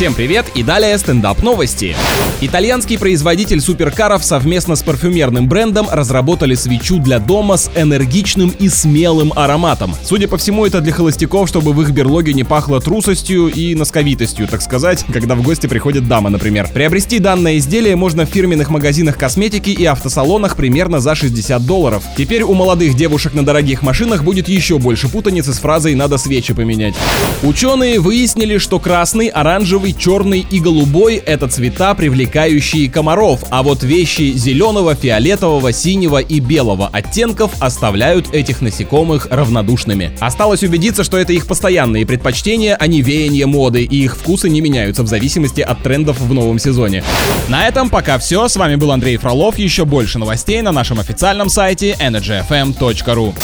Всем привет и далее стендап новости. Итальянский производитель суперкаров совместно с парфюмерным брендом разработали свечу для дома с энергичным и смелым ароматом. Судя по всему, это для холостяков, чтобы в их берлоге не пахло трусостью и носковитостью, так сказать, когда в гости приходит дама, например. Приобрести данное изделие можно в фирменных магазинах косметики и автосалонах примерно за 60 долларов. Теперь у молодых девушек на дорогих машинах будет еще больше путаницы с фразой «надо свечи поменять». Ученые выяснили, что красный, оранжевый, черный и голубой — это цвета, привлекающие комаров, а вот вещи зеленого, фиолетового, синего и белого оттенков оставляют этих насекомых равнодушными. Осталось убедиться, что это их постоянные предпочтения, а не веяние моды, и их вкусы не меняются в зависимости от трендов в новом сезоне. На этом пока все. С вами был Андрей Фролов. Еще больше новостей на нашем официальном сайте energyfm.ru.